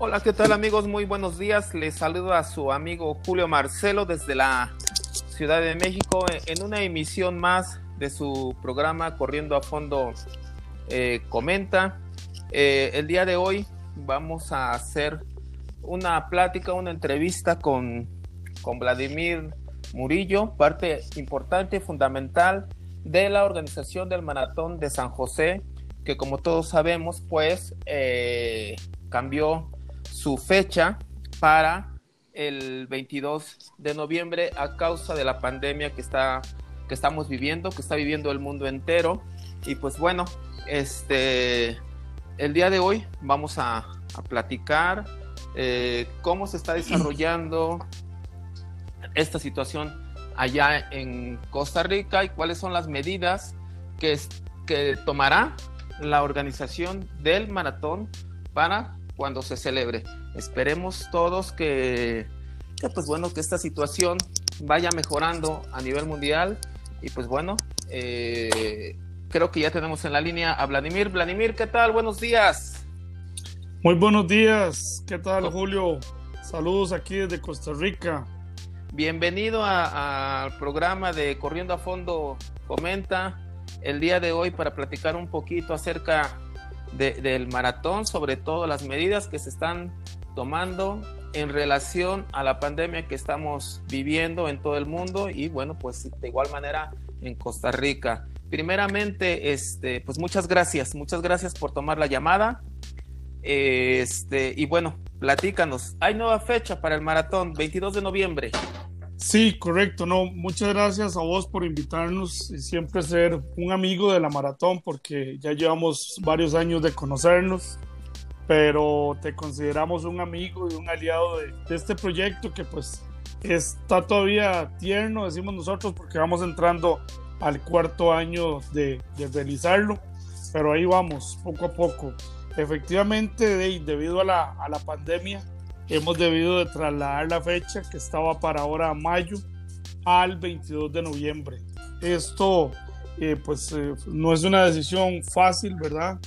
Hola, ¿qué tal amigos? Muy buenos días. Les saludo a su amigo Julio Marcelo desde la Ciudad de México en una emisión más de su programa Corriendo a Fondo eh, Comenta. Eh, el día de hoy vamos a hacer una plática, una entrevista con, con Vladimir Murillo, parte importante, fundamental de la organización del Maratón de San José, que como todos sabemos, pues eh, cambió su fecha para el 22 de noviembre a causa de la pandemia que está que estamos viviendo, que está viviendo el mundo entero. Y pues bueno, este el día de hoy vamos a, platicar eh, cómo se está desarrollando esta situación allá en Costa Rica y cuáles son las medidas que, que tomará la organización del maratón para cuando se celebre. Esperemos todos que, pues bueno, que esta situación vaya mejorando a nivel mundial y pues bueno, eh, creo que ya tenemos en la línea a Vladimir. Vladimir, ¿qué tal? Buenos días. Muy buenos días. ¿Qué tal, Julio? Saludos aquí desde Costa Rica. Bienvenido al programa de Corriendo a Fondo Comenta el día de hoy para platicar un poquito acerca del maratón, sobre todo las medidas que se están tomando en relación a la pandemia que estamos viviendo en todo el mundo y bueno, pues de igual manera en Costa Rica. Primeramente, este, pues muchas gracias, muchas gracias por tomar la llamada. Este, y bueno, platícanos. Hay nueva fecha para el maratón, 22 de noviembre. Sí, correcto. No, muchas gracias a vos por invitarnos y siempre ser un amigo de la maratón porque ya llevamos varios años de conocernos, pero te consideramos un amigo y un aliado de, este proyecto que pues está todavía tierno, decimos nosotros, porque vamos entrando al cuarto año de, realizarlo, pero ahí vamos, poco a poco. Efectivamente, debido a la, a la pandemia, hemos debido de trasladar la fecha que estaba para ahora mayo al 22 de noviembre. Esto eh, pues eh, no es una decisión fácil, ¿verdad?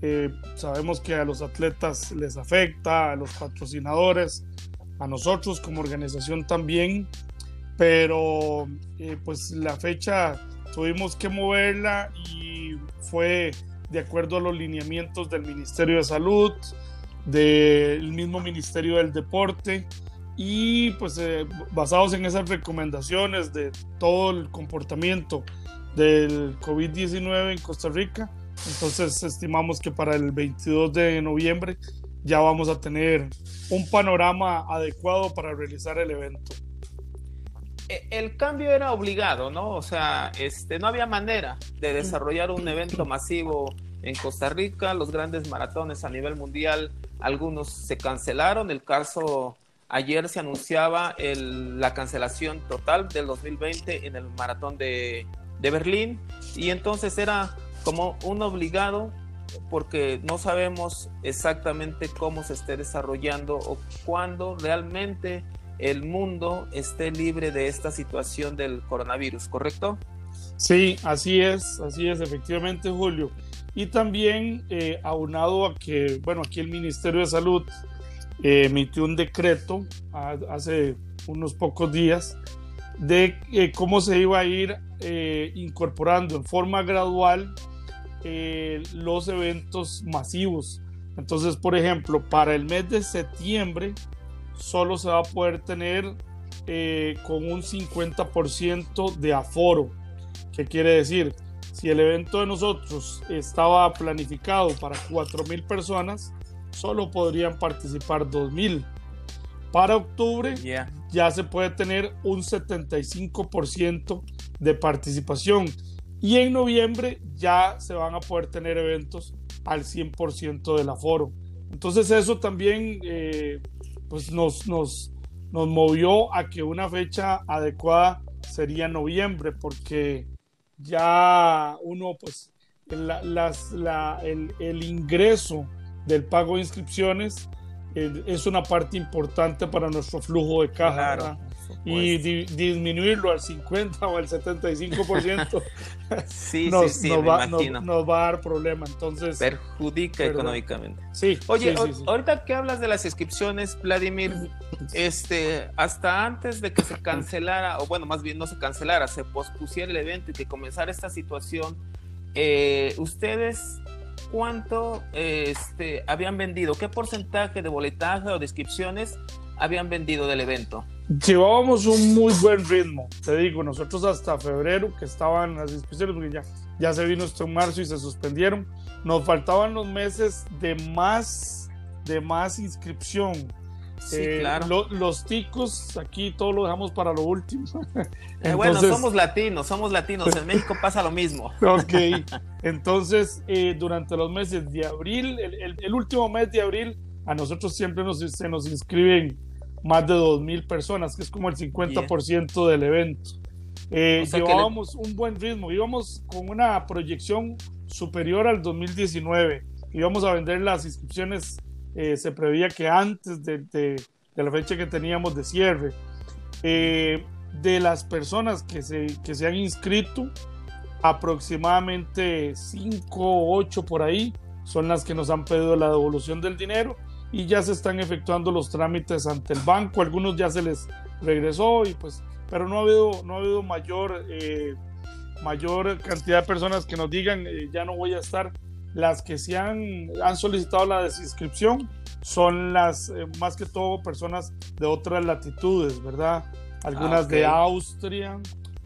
Eh, sabemos que a los atletas les afecta, a los patrocinadores, a nosotros como organización también, pero pues la fecha tuvimos que moverla y fue de acuerdo a los lineamientos del Ministerio de Salud, del mismo Ministerio del Deporte y pues eh, basados en esas recomendaciones de todo el comportamiento del COVID-19 en Costa Rica, entonces estimamos que para el 22 de noviembre ya vamos a tener un panorama adecuado para realizar el evento. E, el cambio era obligado, ¿no? O sea, este, no había manera de desarrollar un evento masivo en Costa Rica. Los grandes maratones a nivel mundial algunos se cancelaron. El caso ayer se anunciaba la cancelación total del 2020 en el maratón de, Berlín y entonces era como un obligado porque no sabemos exactamente cómo se esté desarrollando o cuándo realmente el mundo esté libre de esta situación del coronavirus, ¿correcto? Sí, así es, así es, efectivamente, Julio. Y también eh, aunado a que, bueno, aquí el Ministerio de Salud eh, emitió un decreto hace unos pocos días de eh, cómo se iba a ir incorporando en forma gradual los eventos masivos. Entonces, por ejemplo, para el mes de septiembre solo se va a poder tener con un 50% de aforo. ¿Qué quiere decir? Si el evento de nosotros estaba planificado para 4.000 personas, solo podrían participar 2.000. Para octubre ya se puede tener un 75% de participación. Y en noviembre ya se van a poder tener eventos al 100% del aforo. Entonces eso también eh, pues nos, nos, nos movió a que una fecha adecuada sería noviembre, porque ya uno, pues, el, ingreso del pago de inscripciones es una parte importante para nuestro flujo de caja. y disminuirlo al 50 o al 75%, sí, nos, sí, nos, va, nos, va, a dar problema. Entonces, perjudica económicamente. Sí. Oye, ahorita que hablas de las inscripciones, Vladimir, este, hasta antes de que se cancelara, o bueno, más bien no se cancelara, se pospusiera el evento y que comenzara esta situación, eh, ustedes cuánto este, habían vendido, qué porcentaje de boletaje o descripciones habían vendido del evento. Llevábamos un muy buen ritmo, te digo, nosotros hasta febrero que estaban las inscripciones, porque ya, ya se vino esto en marzo y se suspendieron, nos faltaban los meses de más, de más inscripción Sí, eh, claro. los ticos, aquí todo lo dejamos para lo último. Eh, bueno, somos latinos, somos latinos. En México pasa lo mismo. ok. Entonces, eh, durante los meses de abril, el, último mes de abril, a nosotros siempre nos, se nos inscriben más de 2.000 personas, que es como el 50% del evento. llevábamos un buen ritmo, íbamos con una proyección superior al 2019. Íbamos a vender las inscripciones eh, se preveía que antes de, la fecha que teníamos de cierre, eh, de las personas que se, que se han inscrito, aproximadamente 5 o 8 por ahí son las que nos han pedido la devolución del dinero y ya se están efectuando los trámites ante el banco. Algunos ya se les regresó y pues, pero no ha habido, no ha habido mayor, eh, mayor cantidad de personas que nos digan ya no voy a estar las que se han, han solicitado la desinscripción son las, eh, más que todo, personas de otras latitudes, ¿verdad? Algunas ah, de Austria,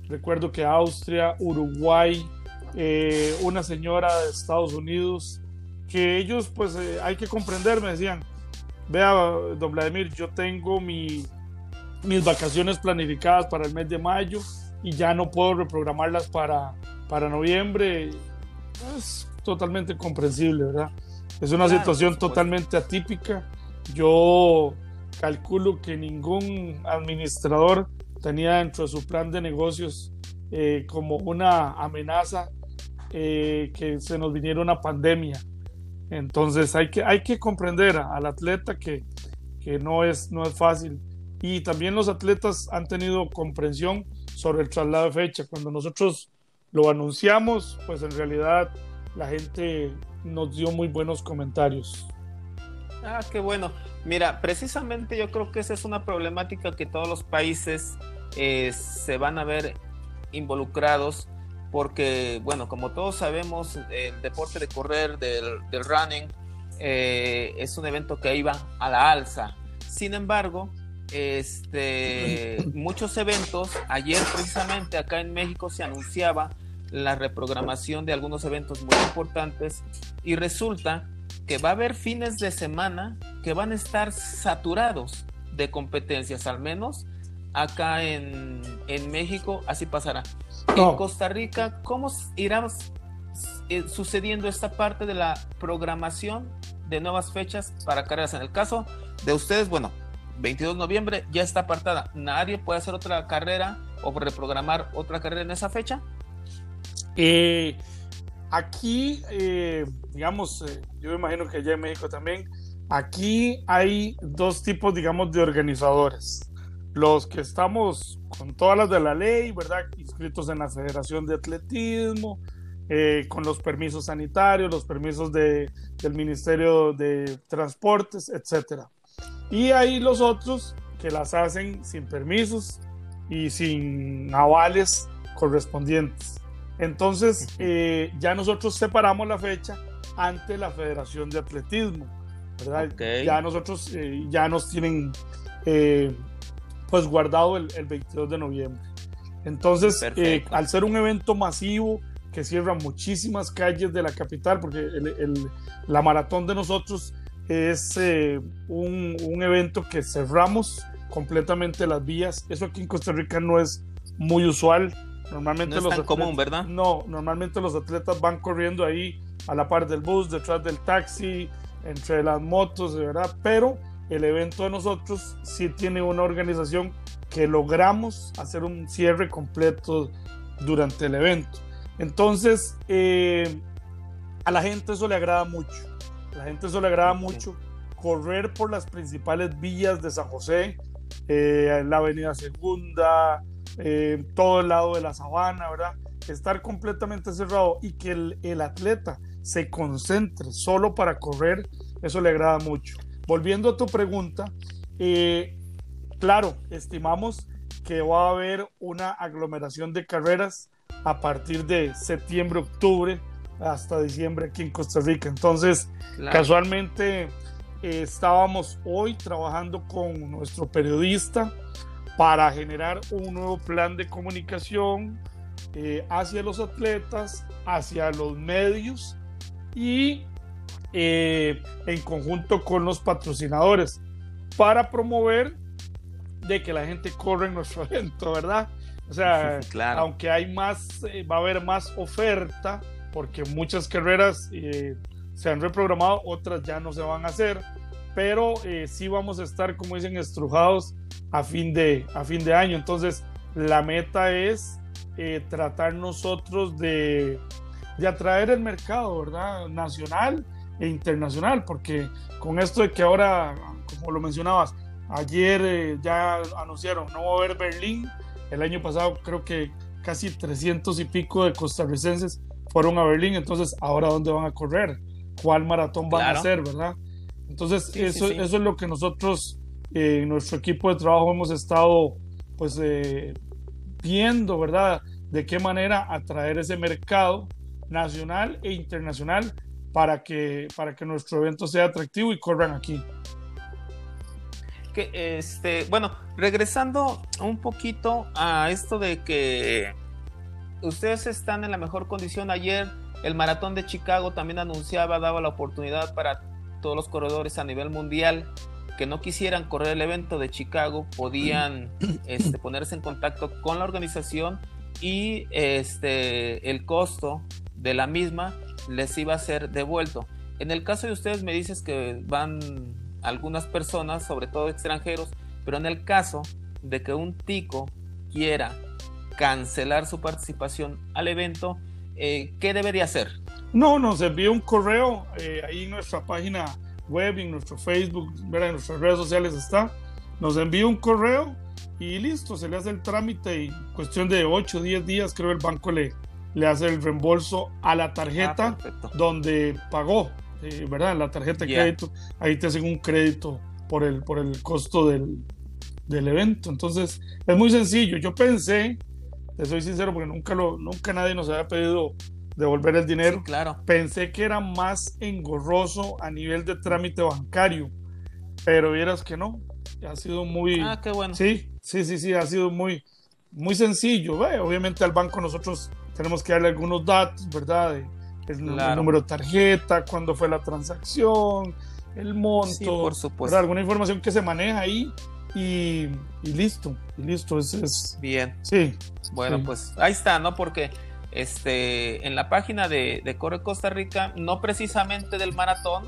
recuerdo que Austria, Uruguay, eh, una señora de Estados Unidos, que ellos, pues eh, hay que comprender, me decían, vea, don Vladimir, yo tengo mi, mis vacaciones planificadas para el mes de mayo y ya no puedo reprogramarlas para, para noviembre. Pues, totalmente comprensible, ¿verdad? Es una situación totalmente atípica. Yo calculo que ningún administrador tenía dentro de su plan de negocios eh, como una amenaza eh, que se nos viniera una pandemia. Entonces hay que, hay que comprender al atleta que, que no, es, no es fácil. Y también los atletas han tenido comprensión sobre el traslado de fecha. Cuando nosotros lo anunciamos, pues en realidad la gente nos dio muy buenos comentarios. Ah, qué bueno. Mira, precisamente yo creo que esa es una problemática que todos los países eh, se van a ver involucrados porque, bueno, como todos sabemos, el deporte de correr, del, running, eh, es un evento que iba a la alza. Sin embargo, este, muchos eventos, ayer precisamente acá en México se anunciaba la reprogramación de algunos eventos muy importantes y resulta que va a haber fines de semana que van a estar saturados de competencias, al menos acá en, México así pasará. En Costa Rica, ¿cómo irá eh, sucediendo esta parte de la programación de nuevas fechas para carreras? En el caso de ustedes, bueno, 22 de noviembre ya está apartada. ¿Nadie puede hacer otra carrera o reprogramar otra carrera en esa fecha? Eh, aquí, eh, digamos, eh, yo me imagino que allá en México también, aquí hay dos tipos, digamos, de organizadores. Los que estamos con todas las de la ley, ¿verdad? Inscritos en la Federación de Atletismo, con los permisos sanitarios, los permisos de, del Ministerio de Transportes, etc. Y hay los otros que las hacen sin permisos y sin avales correspondientes. Entonces, eh, ya nosotros separamos la fecha ante la Federación de Atletismo, ¿verdad? Ya nosotros, eh, ya nos tienen eh, pues guardado el, 22 de noviembre. Entonces, al ser un evento masivo que cierra muchísimas calles de la capital, porque la maratón de nosotros es un, un evento que cerramos completamente las vías. Eso aquí en Costa Rica no es muy usual Normalmente no es los tan común, ¿verdad? No, normalmente los atletas van corriendo ahí a la par del bus, detrás del taxi, entre las motos, ¿verdad? Pero el evento de nosotros sí tiene una organización que logramos hacer un cierre completo durante el evento. Entonces, eh, a la gente eso le agrada mucho. A la gente eso le agrada mucho. Correr por las principales vías de San José, eh, la Avenida Segunda, eh, todo el lado de la sabana, ¿verdad? Estar completamente cerrado y que el, el atleta se concentre solo para correr, eso le agrada mucho. Volviendo a tu pregunta, eh, claro, estimamos que va a haber una aglomeración de carreras a partir de septiembre, octubre hasta diciembre aquí en Costa Rica. Entonces, casualmente eh, estábamos hoy trabajando con nuestro periodista para generar un nuevo plan de comunicación eh, hacia los atletas, hacia los medios y eh, en conjunto con los patrocinadores para promover de que la gente corre en nuestro evento, ¿verdad? O sea, aunque hay más, va a haber más oferta, porque muchas carreras eh, se han reprogramado, otras ya no se van a hacer, pero eh, sí vamos a estar, como dicen, estrujados a fin de, a fin de año. Entonces, la meta es eh, tratar nosotros de, de atraer el mercado, ¿verdad? Nacional e internacional, porque con esto de que ahora, como lo mencionabas, ayer ya anunciaron, no va a haber Berlín, el año pasado creo que casi 300 y pico de costarricenses fueron a Berlín, entonces ahora dónde van a correr, cuál maratón van a hacer, ¿verdad? Entonces eso, eso es lo que nosotros eh, en nuestro equipo de trabajo hemos estado pues eh, viendo, ¿verdad? De qué manera atraer ese mercado nacional e internacional para que, para que nuestro evento sea atractivo y corran aquí. Que, este, bueno, regresando un poquito a esto de que ustedes están en la mejor condición. Ayer el maratón de Chicago también anunciaba, daba la oportunidad para todos los corredores a nivel mundial que no quisieran correr el evento de Chicago, podían este, ponerse en contacto con la organización y este, el costo de la misma les iba a ser devuelto. En el caso de ustedes me dices que van algunas personas, sobre todo extranjeros, pero en el caso de que un tico quiera cancelar su participación al evento, eh, ¿qué debería hacer? No, nos envía un correo eh, ahí en nuestra página web, en nuestro Facebook, en nuestras redes sociales está. Nos envía un correo y listo, se le hace el trámite y cuestión de 8 o 10 días creo el banco le, le hace el reembolso a la tarjeta ah, donde pagó, eh, ¿verdad? La tarjeta de crédito, ahí te hacen un crédito por el, por el costo del, del evento. Entonces, es muy sencillo. Yo pensé te soy sincero porque nunca, lo, nunca nadie nos había pedido devolver el dinero. claro. Pensé que era más engorroso a nivel de trámite bancario, pero vieras que no. Ha sido muy. Ah, qué bueno. Sí, sí, sí, sí, ha sido muy, muy sencillo. Obviamente al banco nosotros tenemos que darle algunos datos, ¿verdad? El, número de tarjeta, cuándo fue la transacción, el monto, por supuesto. alguna información que se maneja ahí y, listo, y listo, es, es, Bien. Sí. Bueno, pues ahí está, ¿no? Porque este, en la página de, de Corre Costa Rica, no precisamente del maratón,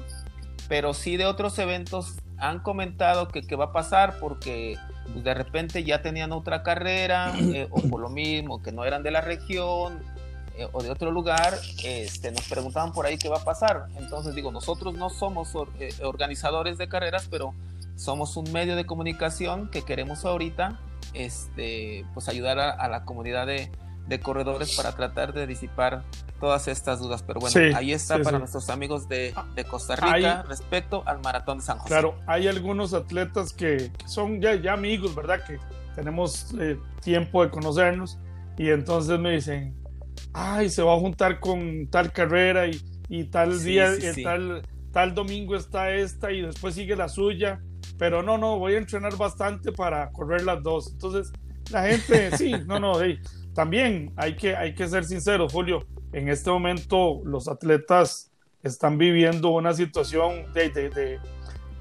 pero sí de otros eventos, han comentado que, va a pasar porque pues, de repente ya tenían otra carrera eh, o por lo mismo, que no eran de la región eh, o de otro lugar, este, nos preguntaban por ahí qué va a pasar. Entonces digo, nosotros no somos eh, organizadores de carreras, pero somos un medio de comunicación que queremos ahorita este, pues ayudar a, la comunidad de, corredores para tratar de disipar todas estas dudas. Pero bueno, ahí está para nuestros amigos de, Costa Rica respecto al maratón de San José. Claro, hay algunos atletas que, son ya, ya, amigos, ¿verdad? Que tenemos eh, tiempo de conocernos y entonces me dicen, ay, se va a juntar con tal carrera y, y tal día, y tal, tal domingo está esta y después sigue la suya pero no, no, voy a entrenar bastante para correr las dos. Entonces, la gente, sí, no, no, también hay que, hay que ser sincero, Julio, en este momento los atletas están viviendo una situación de, de,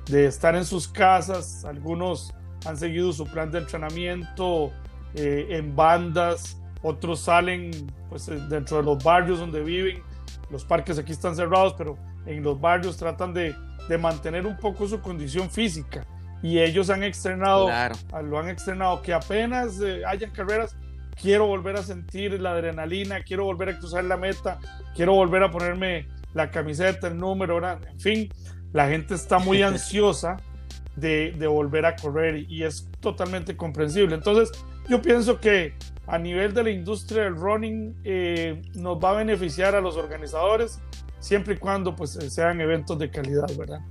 de, estar en sus casas, algunos han seguido su plan de entrenamiento eh, en bandas, otros salen pues, dentro de los barrios donde viven, los parques aquí están cerrados, pero en los barrios tratan de de mantener un poco su condición física. Y ellos han externado, ah, lo han externado, que apenas eh, hayan carreras, quiero volver a sentir la adrenalina, quiero volver a cruzar la meta, quiero volver a ponerme la camiseta, el número, en fin, la gente está muy ansiosa de, de volver a correr y, es totalmente comprensible. Entonces, yo pienso que a nivel de la industria del running eh, nos va a beneficiar a los organizadores siempre y cuando pues sean eventos de calidad, ¿verdad?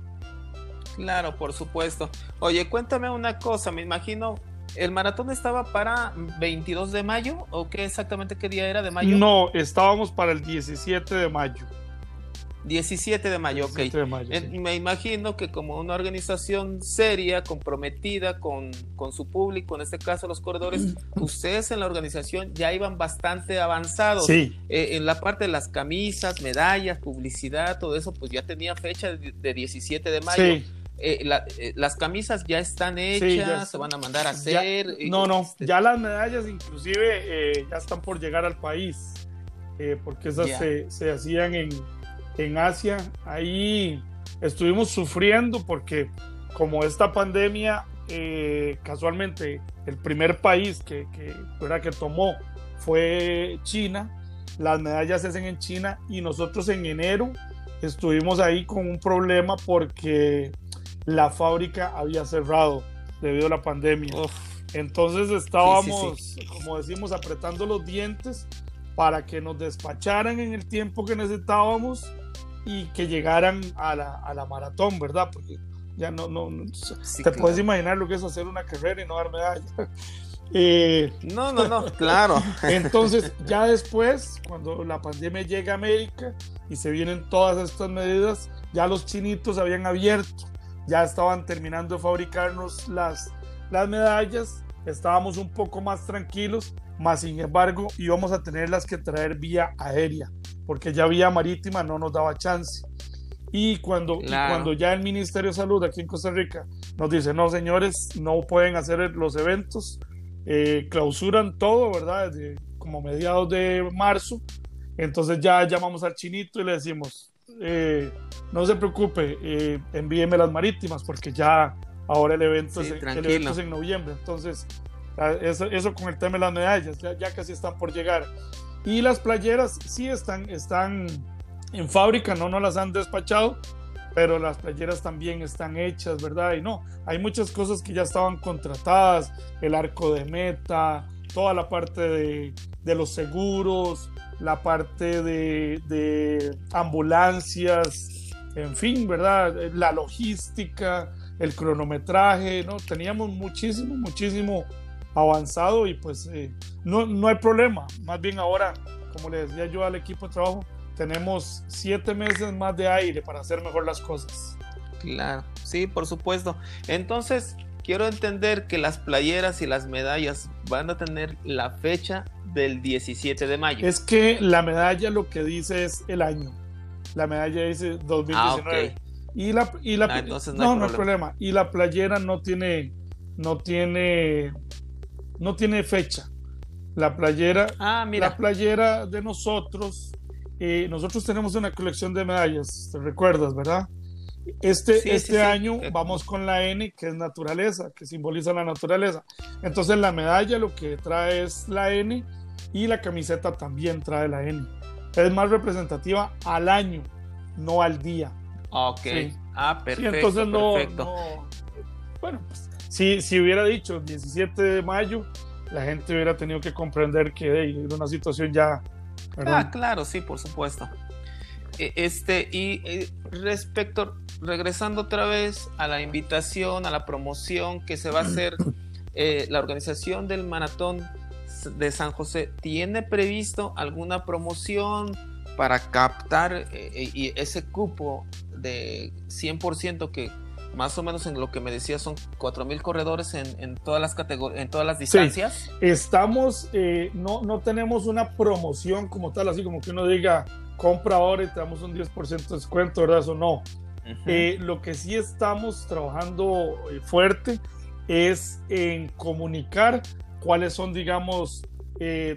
Claro, por supuesto. Oye, cuéntame una cosa, me imagino, ¿el maratón estaba para 22 de mayo o qué exactamente qué día era de mayo? No, estábamos para el 17 de mayo. 17 de mayo, ok. Me imagino que como una organización seria, comprometida con, con, su público, en este caso los corredores, ustedes en la organización ya iban bastante avanzados. Sí. Eh, en la parte de las camisas, medallas, publicidad, todo eso, pues ya tenía fecha de, 17 de mayo. Sí. Eh, eh, las camisas ya están hechas, se van a mandar a hacer. no, no, este ya las medallas inclusive ya están por llegar al país, porque esas se, se hacían en en Asia. Ahí estuvimos sufriendo porque como esta pandemia, eh, casualmente el primer país que, que, que tomó fue China, las medallas se hacen en China y nosotros en enero estuvimos ahí con un problema porque la fábrica había cerrado debido a la pandemia. Entonces estábamos, como decimos, apretando los dientes para que nos despacharan en el tiempo que necesitábamos y que llegaran a la, a la maratón, ¿verdad? Porque ya no, no, te puedes imaginar lo que es hacer una carrera y no dar medalla. Eh, no, no, no, claro. Entonces, ya después, cuando la pandemia llega a América y se vienen todas estas medidas, ya los chinitos habían abierto, ya estaban terminando de fabricarnos las, las medallas, estábamos un poco más tranquilos, más sin embargo íbamos a tenerlas que traer vía aérea porque ya vía marítima no nos daba chance. Y cuando, cuando ya el Ministerio de Salud aquí en Costa Rica nos dice, no señores, no pueden hacer los eventos, eh, clausuran todo, ¿verdad? Desde como mediados de marzo. Entonces ya llamamos al chinito y le decimos, eh, no se preocupe, eh, envíeme las marítimas porque ya ahora el evento, es, el evento es en noviembre. Entonces, eso, eso, con el tema de las medallas, ya, ya casi están por llegar. Y las playeras sí están, están en fábrica, no nos las han despachado, pero las playeras también están hechas, ¿verdad? Y no, hay muchas cosas que ya estaban contratadas, el arco de meta, toda la parte de, de los seguros, la parte de, de, ambulancias, en fin, ¿verdad? La logística, el cronometraje, ¿no? Teníamos muchísimo, muchísimo avanzado y pues eh, no, no hay problema. Más bien ahora, como le decía yo al equipo de trabajo, tenemos siete meses más de aire para hacer mejor las cosas. Claro, sí, por supuesto. Entonces, quiero entender que las playeras y las medallas van a tener la fecha del 17 de mayo. Es que la medalla lo que dice es el año. La medalla dice 2019. Ah, y la, y la ah, no, no, no hay problema. Y la playera no tiene, no tiene no tiene fecha. La playera, ah, la playera de nosotros, eh, nosotros tenemos una colección de medallas, te recuerdas, ¿verdad? Este, este año vamos con la N, que es naturaleza, que simboliza la naturaleza. Entonces la medalla lo que trae es la N y la camiseta también trae la N. Es más representativa al año, no al día. Ok. Ah, perfecto. entonces no, bueno, pues si, hubiera dicho 17 de mayo, la gente hubiera tenido que comprender que era una situación ya. Ah, claro, sí, por supuesto. E, este, y eh, respecto, regresando otra vez a la invitación, a la promoción que se va a hacer, eh, la organización del maratón de San José, ¿tiene previsto alguna promoción para captar eh, ese cupo de 100% que más o menos en lo que me decía son 4.000 corredores en, todas las categorías, en todas las distancias. Estamos, eh, no, no tenemos una promoción como tal, así como que uno diga, compra ahora y te damos un 10% de descuento, ¿verdad? Eso no. Eh, lo que sí estamos trabajando eh, fuerte es en comunicar cuáles son, digamos,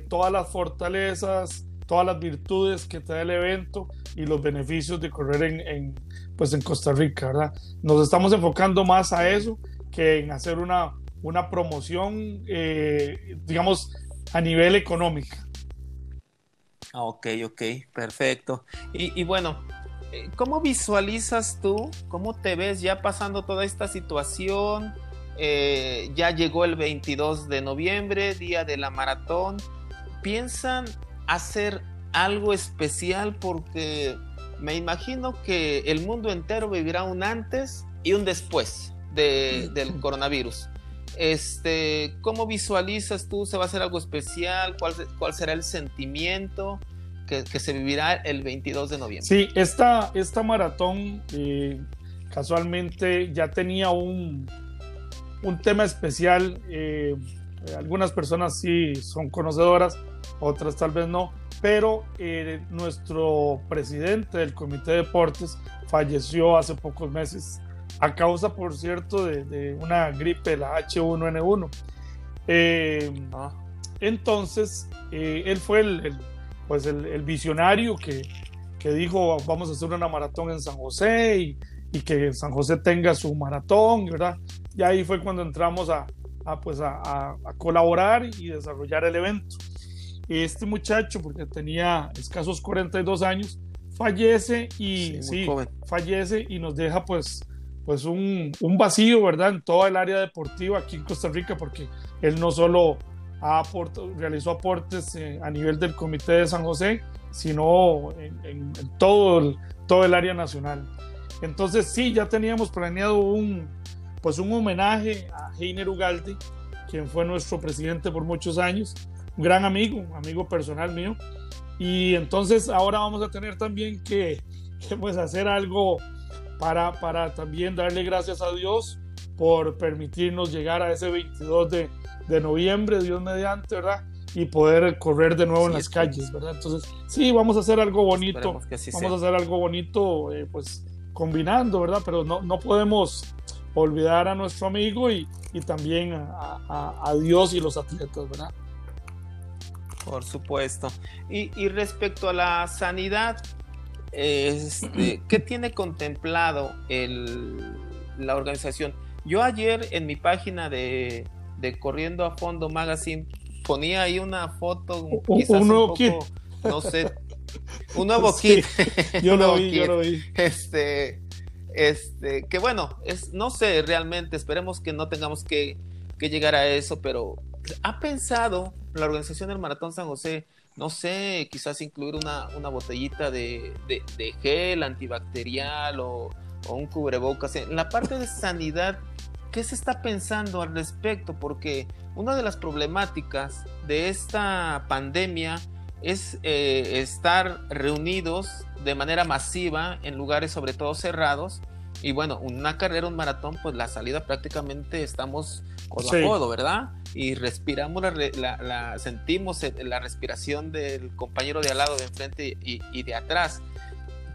todas las fortalezas, todas las virtudes que trae el evento y los beneficios de correr en, en, pues en Costa Rica, ¿verdad? Nos estamos enfocando más a eso que en hacer una, una promoción, eh, digamos, a nivel económico. Ok, ok, perfecto. Y, y, bueno, eh, ¿cómo visualizas tú, cómo te ves ya pasando toda esta situación? Eh, ya llegó el 22 de noviembre, día de la maratón. ¿Piensan hacer algo especial? Porque me imagino que el mundo entero vivirá un antes y un después del coronavirus. Este, ¿Cómo visualizas tú? ¿Se va a hacer algo especial? ¿Cuál, cuál será el sentimiento que, se vivirá el 22 de noviembre? Sí, esta, esta maratón eh, casualmente ya tenía un, un tema especial. Eh, algunas personas sí son conocedoras, otras tal vez no, pero eh, nuestro presidente del Comité de Deportes falleció hace pocos meses a causa, por cierto, de, una gripe, la H1N1. Eh, ah. Entonces, él fue el, pues el, visionario que, que, dijo, vamos a hacer una maratón en San José y, y que San José tenga su maratón, ¿verdad? Y ahí fue cuando entramos a, pues a, colaborar y desarrollar el evento. Este muchacho, porque tenía escasos 42 años, fallece y sí, fallece y nos deja pues, pues un, un, vacío, ¿verdad? En toda el área deportiva aquí en Costa Rica, porque él no solo ha realizó aportes eh, a nivel del Comité de San José, sino en, todo, todo el área nacional. Entonces sí, ya teníamos planeado un, pues un homenaje a Heiner Ugalde, quien fue nuestro presidente por muchos años, un gran amigo, amigo personal mío. Y entonces ahora vamos a tener también que, pues hacer algo para, para también darle gracias a Dios por permitirnos llegar a ese 22 de, de noviembre, Dios mediante, ¿verdad? Y poder correr de nuevo en las calles, ¿verdad? Entonces, sí, vamos a hacer algo bonito, vamos a hacer algo bonito, eh, pues combinando, ¿verdad? Pero no, no podemos olvidar a nuestro amigo y, y también a, a, Dios y los atletas, ¿verdad? Por supuesto. Y, y respecto a la sanidad, este, ¿qué tiene contemplado el, la organización? Yo ayer en mi página de, de Corriendo a Fondo Magazine ponía ahí una foto, quizás un, nuevo kit. no sé, un nuevo kit. Yo lo vi, yo lo vi. Este, este, que bueno, es, no sé realmente, esperemos que no tengamos que, llegar a eso, pero ¿ha pensado la organización del Maratón San José, no sé, quizás incluir una, una botellita de, gel antibacterial o, o, un cubrebocas? En la parte de sanidad, ¿qué se está pensando al respecto? Porque una de las problemáticas de esta pandemia es eh, estar reunidos de manera masiva en lugares sobre todo cerrados. Y bueno, una carrera, un maratón, pues la salida prácticamente estamos codo a codo, ¿verdad? Y respiramos, la, sentimos la respiración del compañero de al lado, de enfrente y, de atrás.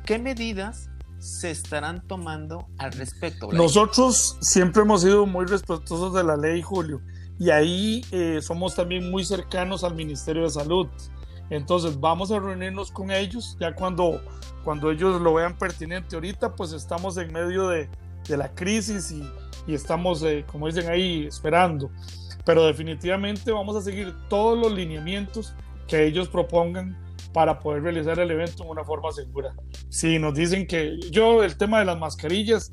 ¿Qué medidas se estarán tomando al respecto? Nosotros siempre hemos sido muy respetuosos de la ley, Julio, y ahí eh, somos también muy cercanos al Ministerio de Salud. Entonces vamos a reunirnos con ellos ya cuando, cuando ellos lo vean pertinente. Ahorita pues estamos en medio de, de la crisis y, y estamos, eh, como dicen ahí, esperando. Pero definitivamente vamos a seguir todos los lineamientos que ellos propongan para poder realizar el evento en una forma segura. Si nos dicen que yo el tema de las mascarillas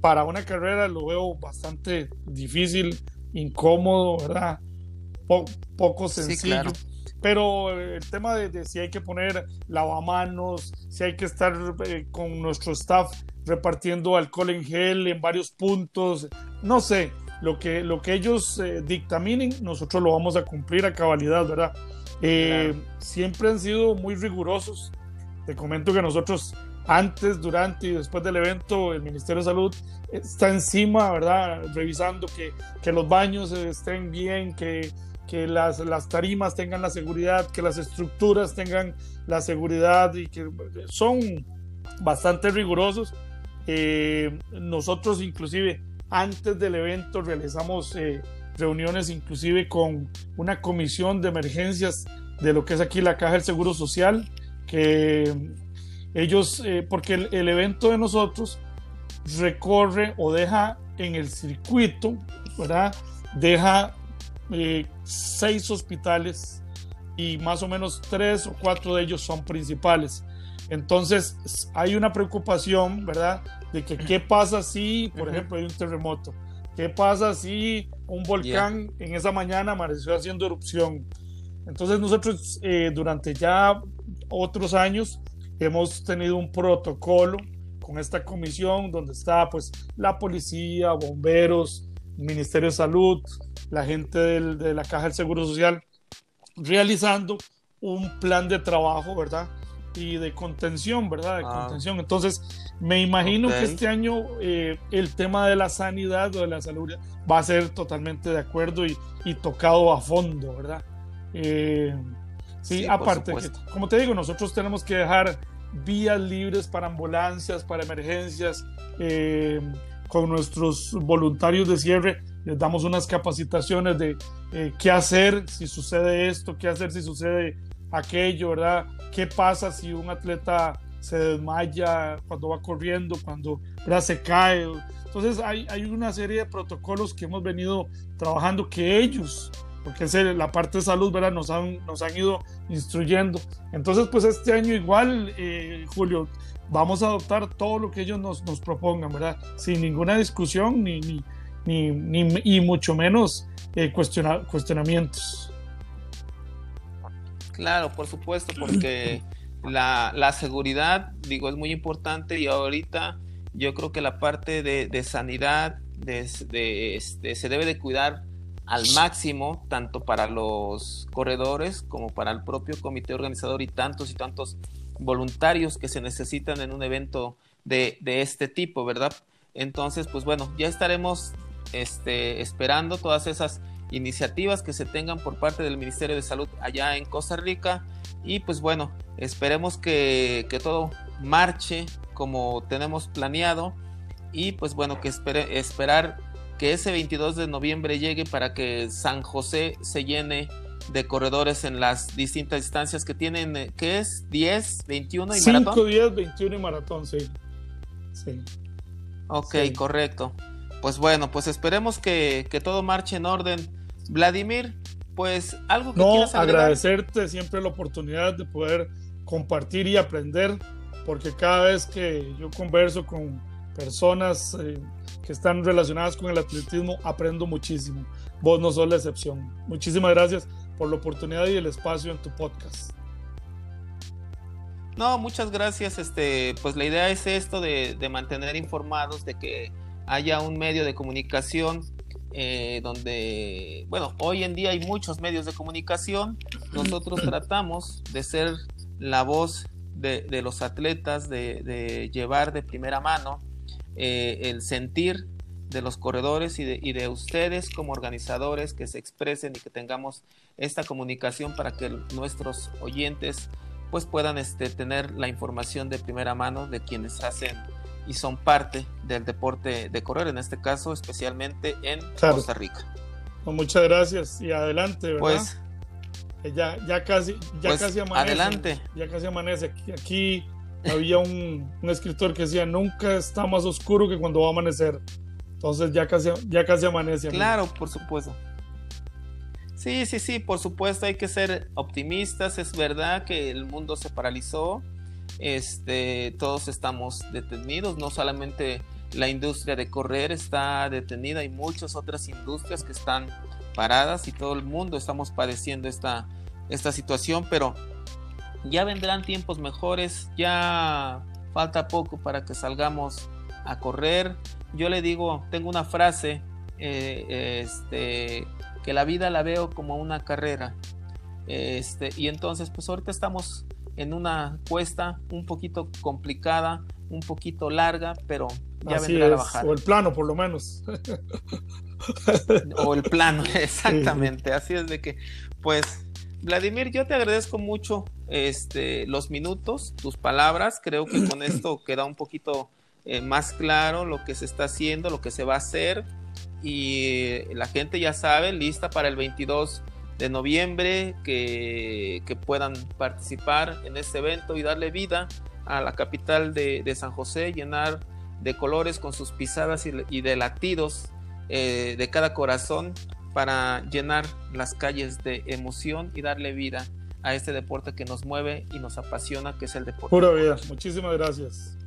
para una carrera lo veo bastante difícil, incómodo, ¿verdad? poco sencillo. Pero el tema de, si hay que poner lavamanos, si hay que estar eh, con nuestro staff repartiendo alcohol en gel en varios puntos, no sé, lo que, lo que ellos eh, dictaminen, nosotros lo vamos a cumplir a cabalidad, ¿verdad? Eh, siempre han sido muy rigurosos. Te comento que nosotros antes, durante y después del evento, el Ministerio de Salud está encima, ¿verdad? Revisando que, que los baños estén bien, que que las, las tarimas tengan la seguridad, que las estructuras tengan la seguridad y que son bastante rigurosos. Eh, nosotros inclusive antes del evento realizamos eh, reuniones inclusive con una comisión de emergencias de lo que es aquí la Caja del Seguro Social, que ellos, eh, porque el, el, evento de nosotros recorre o deja en el circuito, ¿verdad? Deja eh, seis hospitales y más o menos tres o cuatro de ellos son principales. Entonces hay una preocupación, ¿verdad? De que qué pasa si, por ejemplo, hay un terremoto. ¿Qué pasa si un volcán en esa mañana amaneció haciendo erupción? Entonces nosotros eh, durante ya otros años hemos tenido un protocolo con esta comisión donde está pues la policía, bomberos, Ministerio de Salud, la gente de la Caja del Seguro Social, realizando un plan de trabajo, ¿verdad? Y de contención, ¿verdad? De ah. contención. Entonces, me imagino que este año eh, el tema de la sanidad o de la salud va a ser totalmente de acuerdo y, y tocado a fondo, ¿verdad? Eh, sí, aparte, como te digo, nosotros tenemos que dejar vías libres para ambulancias, para emergencias. Eh, con nuestros voluntarios de cierre les damos unas capacitaciones de eh, qué hacer si sucede esto, qué hacer si sucede aquello, ¿verdad? ¿Qué pasa si un atleta se desmaya cuando va corriendo, cuando se cae? Entonces hay, hay una serie de protocolos que hemos venido trabajando que ellos porque es la parte de salud, ¿verdad? Nos han, nos han ido instruyendo. Entonces, pues este año igual, eh, Julio, vamos a adoptar todo lo que ellos nos, nos propongan, ¿verdad? Sin ninguna discusión ni, ni, ni, y mucho menos eh, cuestionamientos. Claro, por supuesto, porque la, la, seguridad, digo, es muy importante y ahorita yo creo que la parte de, de sanidad de, de, este, se debe de cuidar al máximo, tanto para los corredores como para el propio comité organizador y tantos y tantos voluntarios que se necesitan en un evento de, este tipo, ¿verdad? Entonces, pues bueno, ya estaremos este, esperando todas esas iniciativas que se tengan por parte del Ministerio de Salud allá en Costa Rica y pues bueno, esperemos que, que todo marche como tenemos planeado y pues bueno, que espere, esperar que ese 22 de noviembre llegue para que San José se llene de corredores en las distintas distancias que tienen, eh, ¿qué es? ¿10, 21 y maratón? 5, 10, 21 y maratón, sí. sí. Ok, correcto. Pues bueno, pues esperemos que, todo marche en orden. Vladimir, pues algo que no, agradecerte siempre la oportunidad de poder compartir y aprender, porque cada vez que yo converso con personas eh, que están relacionadas con el atletismo, aprendo muchísimo. Vos no sos la excepción. Muchísimas gracias por la oportunidad y el espacio en tu podcast. No, muchas gracias. Este, pues la idea es esto de, mantener informados, de que haya un medio de comunicación eh, donde, bueno, hoy en día hay muchos medios de comunicación. Nosotros tratamos de ser la voz de, los atletas, de, llevar de primera mano eh, el sentir de los corredores y de, y de, ustedes como organizadores que se expresen y que tengamos esta comunicación para que nuestros oyentes pues puedan este, tener la información de primera mano de quienes hacen y son parte del deporte de correr, en este caso especialmente en Costa Rica. Pues muchas gracias y adelante, ¿verdad? Pues eh, ya, ya casi, ya pues, casi amanece. Adelante. Ya casi amanece. Aquí, aquí había un, un, escritor que decía, nunca está más oscuro que cuando va a amanecer. Entonces ya casi, ya casi amanece. Claro, por supuesto. Sí, sí, sí, por supuesto hay que ser optimistas. Es verdad que el mundo se paralizó. Este, todos estamos detenidos, no solamente la industria de correr está detenida, hay muchas otras industrias que están paradas y todo el mundo estamos padeciendo esta, esta situación, pero ya vendrán tiempos mejores, ya falta poco para que salgamos a correr. Yo le digo, tengo una frase, eh, este, que la vida la veo como una carrera. Este, y entonces, pues ahorita estamos en una cuesta un poquito complicada, un poquito larga, pero ya vendrá a bajar. O el plano, por lo menos. o el plano, exactamente. Así es de que, pues, Vladimir, yo te agradezco mucho este, los minutos, tus palabras. Creo que con esto queda un poquito eh, más claro lo que se está haciendo, lo que se va a hacer. Y la gente ya sabe, lista para el 22 de noviembre, que, puedan participar en este evento y darle vida a la capital de, San José, llenar de colores con sus pisadas y, de latidos eh, de cada corazón para llenar las calles de emoción y darle vida a este deporte que nos mueve y nos apasiona, que es el deporte. Pura vida, muchísimas gracias.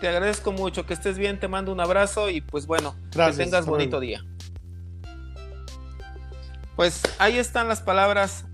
Te agradezco mucho, que estés bien, te mando un abrazo y pues bueno, que tengas bonito día. Pues ahí están las palabras